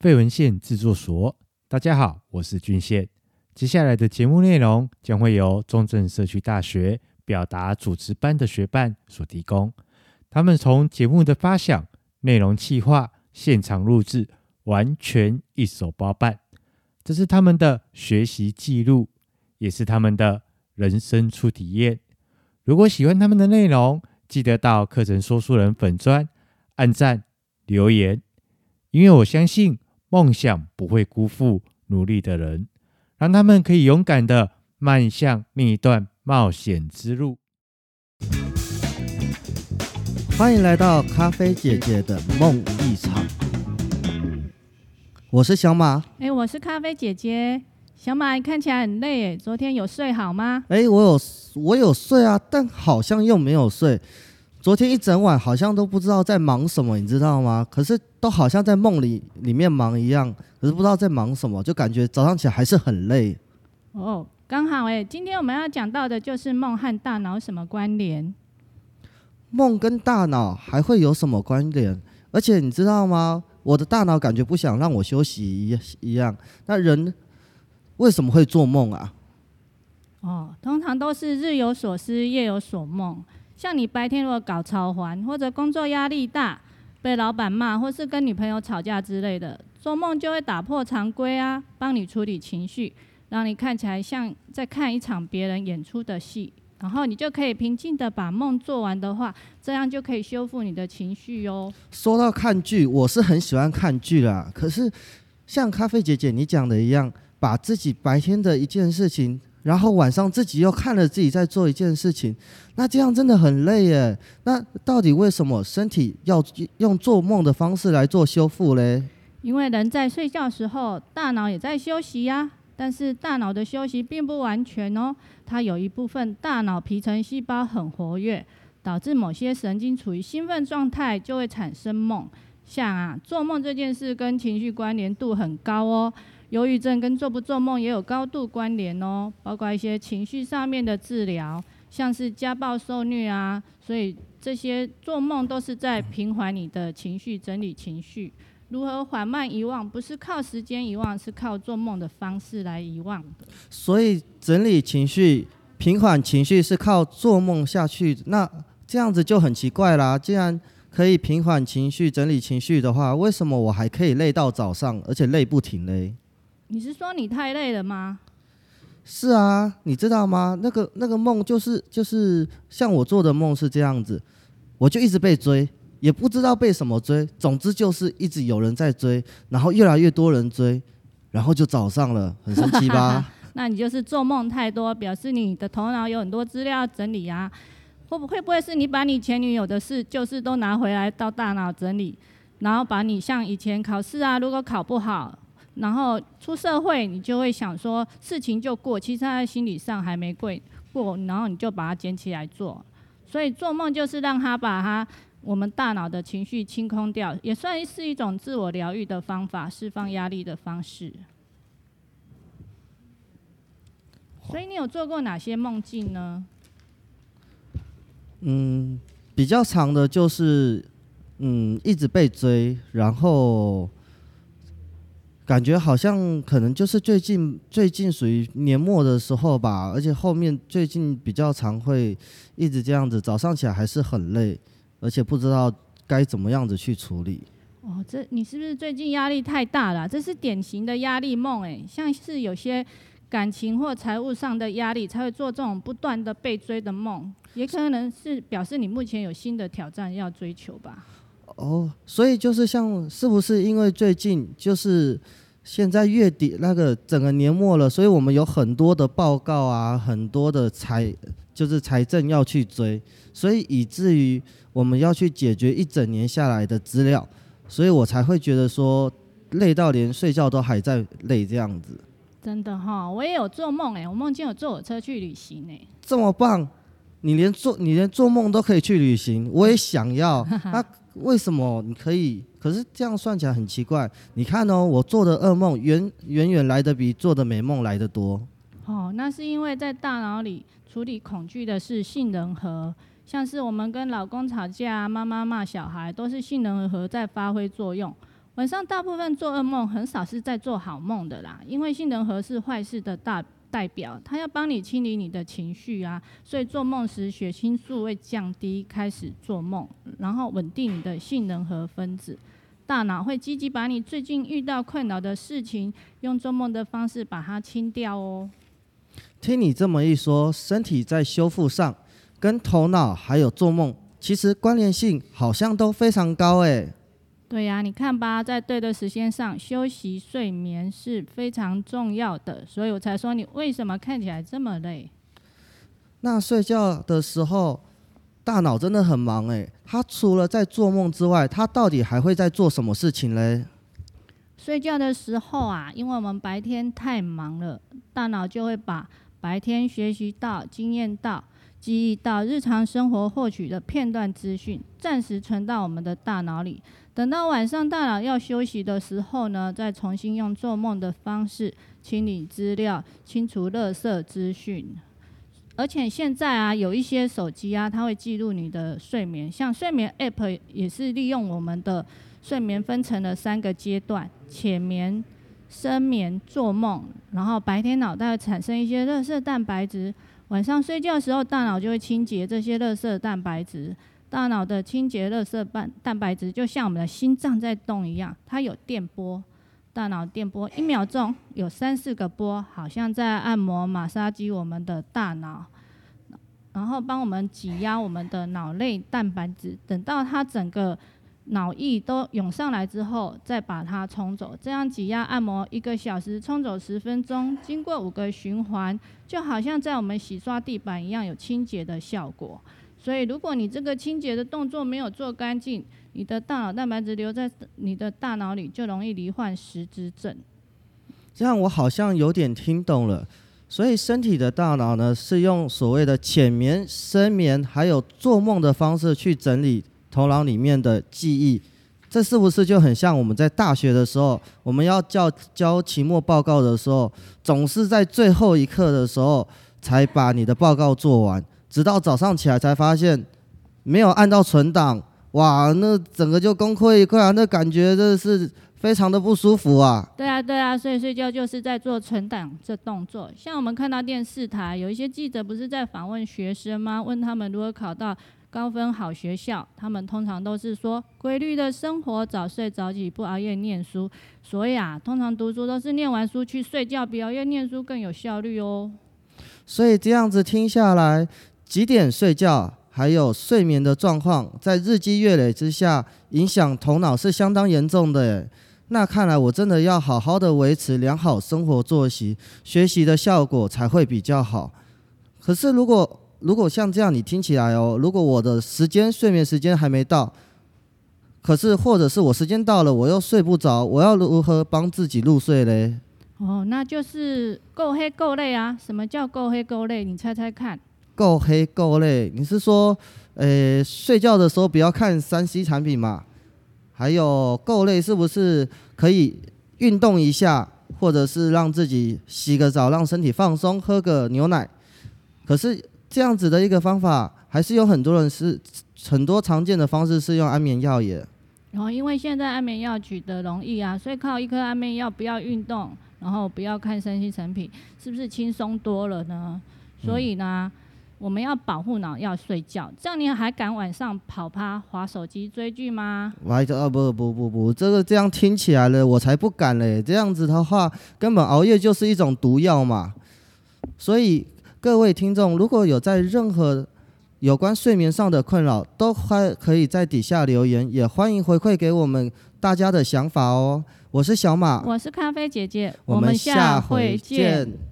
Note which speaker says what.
Speaker 1: 废文献制作所。大家好，我是俊宪。接下来的节目内容将会由中正社区大学表达主持班的学伴所提供。他们从节目的发想、内容企划、现场录制，完全一手包办。这是他们的学习记录，也是他们的人生初体验。如果喜欢他们的内容，记得到课程说书人粉专按赞留言，因为我相信梦想不会辜负努力的人，让他们可以勇敢的迈向另一段冒险之路。
Speaker 2: 欢迎来到咖啡姐姐的梦一场，我是小马，
Speaker 3: 哎，我是咖啡姐姐。小马，你看起来很累诶，昨天有睡好吗？
Speaker 2: 哎，我有，我有睡啊，但好像又没有睡。昨天一整晚好像都不知道在忙什么，你知道吗？可是都好像在梦里里面忙一样，可是不知道在忙什么，就感觉早上起来还是很累。
Speaker 3: 哦，刚好哎，今天我们要讲到的就是梦和大脑什么关联？
Speaker 2: 梦跟大脑还会有什么关联？而且你知道吗？我的大脑感觉不想让我休息一一样，那人。为什么会做梦啊？
Speaker 3: 哦，通常都是日有所思，夜有所梦。像你白天如果搞超环，或者工作压力大，被老板骂，或是跟女朋友吵架之类的，做梦就会打破常规啊，帮你处理情绪，让你看起来像在看一场别人演出的戏，然后你就可以平静地把梦做完的话，这样就可以修复你的情绪哟。
Speaker 2: 说到看剧，我是很喜欢看剧啦。可是像咖啡姐姐你讲的一样。把自己白天的一件事情，然后晚上自己又看了自己在做一件事情，那这样真的很累耶。那到底为什么身体要用做梦的方式来做修复嘞？
Speaker 3: 因为人在睡觉时候，大脑也在休息呀。但是大脑的休息并不完全哦，它有一部分大脑皮层细胞很活跃，导致某些神经处于兴奋状态，就会产生梦。像啊，做梦这件事跟情绪关联度很高哦。忧郁症跟做不做梦也有高度关联哦，包括一些情绪上面的治疗，像是家暴受虐啊，所以这些做梦都是在平缓你的情绪，整理情绪。如何缓慢遗忘？不是靠时间遗忘，是靠做梦的方式来遗忘的。
Speaker 2: 所以整理情绪、平缓情绪是靠做梦下去，那这样子就很奇怪啦。既然可以平缓情绪、整理情绪的话，为什么我还可以累到早上，而且累不停嘞？
Speaker 3: 你是说你太累了吗？
Speaker 2: 是啊，你知道吗？那个那个梦就是就是像我做的梦是这样子，我就一直被追，也不知道被什么追，总之就是一直有人在追，然后越来越多人追，然后就找上了，很神奇吧？
Speaker 3: 那你就是做梦太多，表示你的头脑有很多资料要整理啊。会不会不会是你把你前女友的事就是都拿回来到大脑整理，然后把你像以前考试啊，如果考不好。然后出社会，你就会想说事情就过，其实他在心理上还没过过，然后你就把它捡起来做。所以做梦就是让他把他我们大脑的情绪清空掉，也算是一种自我疗愈的方法，释放压力的方式。所以你有做过哪些梦境呢？
Speaker 2: 嗯，比较长的就是嗯一直被追，然后。感觉好像可能就是最近最近属于年末的时候吧，而且后面最近比较常会一直这样子，早上起来还是很累，而且不知道该怎么样子去处理。
Speaker 3: 哦，这你是不是最近压力太大了？这是典型的压力梦诶，像是有些感情或财务上的压力才会做这种不断的被追的梦，也可能是表示你目前有新的挑战要追求吧。
Speaker 2: 哦，所以就是像是不是因为最近就是。现在月底那个整个年末了，所以我们有很多的报告啊，很多的财就是财政要去追，所以以至于我们要去解决一整年下来的资料，所以我才会觉得说累到连睡觉都还在累这样子。
Speaker 3: 真的哈、我也有做梦哎，我梦见有坐火车去旅行哎，
Speaker 2: 这么棒！你连做你连做梦都可以去旅行，我也想要。那为什么你可以？可是这样算起来很奇怪。你看哦，我做的噩梦远远远来的比做的美梦来的多。
Speaker 3: 哦，那是因为在大脑里处理恐惧的是杏仁核，像是我们跟老公吵架、妈妈骂小孩，都是杏仁核在发挥作用。晚上大部分做噩梦，很少是在做好梦的啦，因为杏仁核是坏事的大代表，它要帮你清理你的情绪啊，所以做梦时血清素会降低，开始做梦，然后稳定你的性能和分子，大脑会积极把你最近遇到困扰的事情，用做梦的方式把它清掉哦。
Speaker 2: 听你这么一说，身体在修复上，跟头脑还有做梦，其实关联性好像都非常高诶。
Speaker 3: 对呀，你看吧，在对的时间上休息睡眠是非常重要的，所以我才说你为什么看起来这么累。
Speaker 2: 那睡觉的时候，大脑真的很忙诶。他除了在做梦之外，他到底还会在做什么事情嘞？
Speaker 3: 睡觉的时候啊，因为我们白天太忙了，大脑就会把白天学习到、经验到、记忆到、日常生活获取的片段资讯，暂时存到我们的大脑里。等到晚上大脑要休息的时候呢，再重新用做梦的方式清理资料、清除垃圾资讯。而且现在啊，有一些手机啊，它会记录你的睡眠，像睡眠 App 也是利用我们的睡眠分成了三个阶段：浅眠。深眠、做梦，然后白天脑袋会产生一些垃圾蛋白质，晚上睡觉的时候，大脑就会清洁这些垃圾蛋白质。大脑的清洁垃圾蛋蛋白质就像我们的心脏在动一样，它有电波，大脑电波一秒钟有三四个波，好像在按摩、马杀鸡我们的大脑，然后帮我们挤压我们的脑内蛋白质，等到它整个。脑液都涌上来之后，再把它冲走，这样挤压按摩一个小时，冲走十分钟，经过五个循环，就好像在我们洗刷地板一样，有清洁的效果。所以，如果你这个清洁的动作没有做干净，你的大脑蛋白质留在你的大脑里，就容易罹患失智症。
Speaker 2: 这样我好像有点听懂了。所以，身体的大脑呢，是用所谓的浅眠、深眠，还有做梦的方式去整理。头脑里面的记忆，这是不是就很像我们在大学的时候，我们要交交期末报告的时候，总是在最后一刻的时候才把你的报告做完，直到早上起来才发现没有按到存档，哇，那整个就功亏一篑啊，那感觉真的是非常的不舒服啊。
Speaker 3: 对啊，对啊，所以睡觉就是在做存档这动作。像我们看到电视台有一些记者不是在访问学生吗？问他们如何考到。高分好学校，他们通常都是说规律的生活，早睡早起，不熬夜念书。所以啊，通常读书都是念完书去睡觉，比熬夜念书更有效率哦。
Speaker 2: 所以这样子听下来，几点睡觉，还有睡眠的状况，在日积月累之下，影响头脑是相当严重的。那看来我真的要好好的维持良好生活作息，学习的效果才会比较好。可是如果如果像这样，你听起来哦，如果我的时间睡眠时间还没到，可是或者是我时间到了，我又睡不着，我要如何帮自己入睡嘞？
Speaker 3: 哦，那就是够黑够累啊！什么叫够黑够累？你猜猜看。
Speaker 2: 够黑够累，你是说，呃，睡觉的时候不要看三 C 产品嘛？还有够累是不是可以运动一下，或者是让自己洗个澡，让身体放松，喝个牛奶？可是。这样子的一个方法，还是有很多人是很多常见的方式是用安眠药耶。
Speaker 3: 然后，因为现在安眠药取得容易啊，所以靠一颗安眠药，不要运动，然后不要看身心产品，是不是轻松多了呢？所以呢，嗯、我们要保护脑，要睡觉。这样你还敢晚上跑趴、划手机、追剧吗？
Speaker 2: 我啊不不不不，这个这样听起来了，我才不敢嘞。这样子的话，根本熬夜就是一种毒药嘛。所以。各位听众，如果有在任何有关睡眠上的困扰，都欢可以在底下留言，也欢迎回馈给我们大家的想法哦。我是小马，
Speaker 3: 我是咖啡姐姐，
Speaker 2: 我们下回见。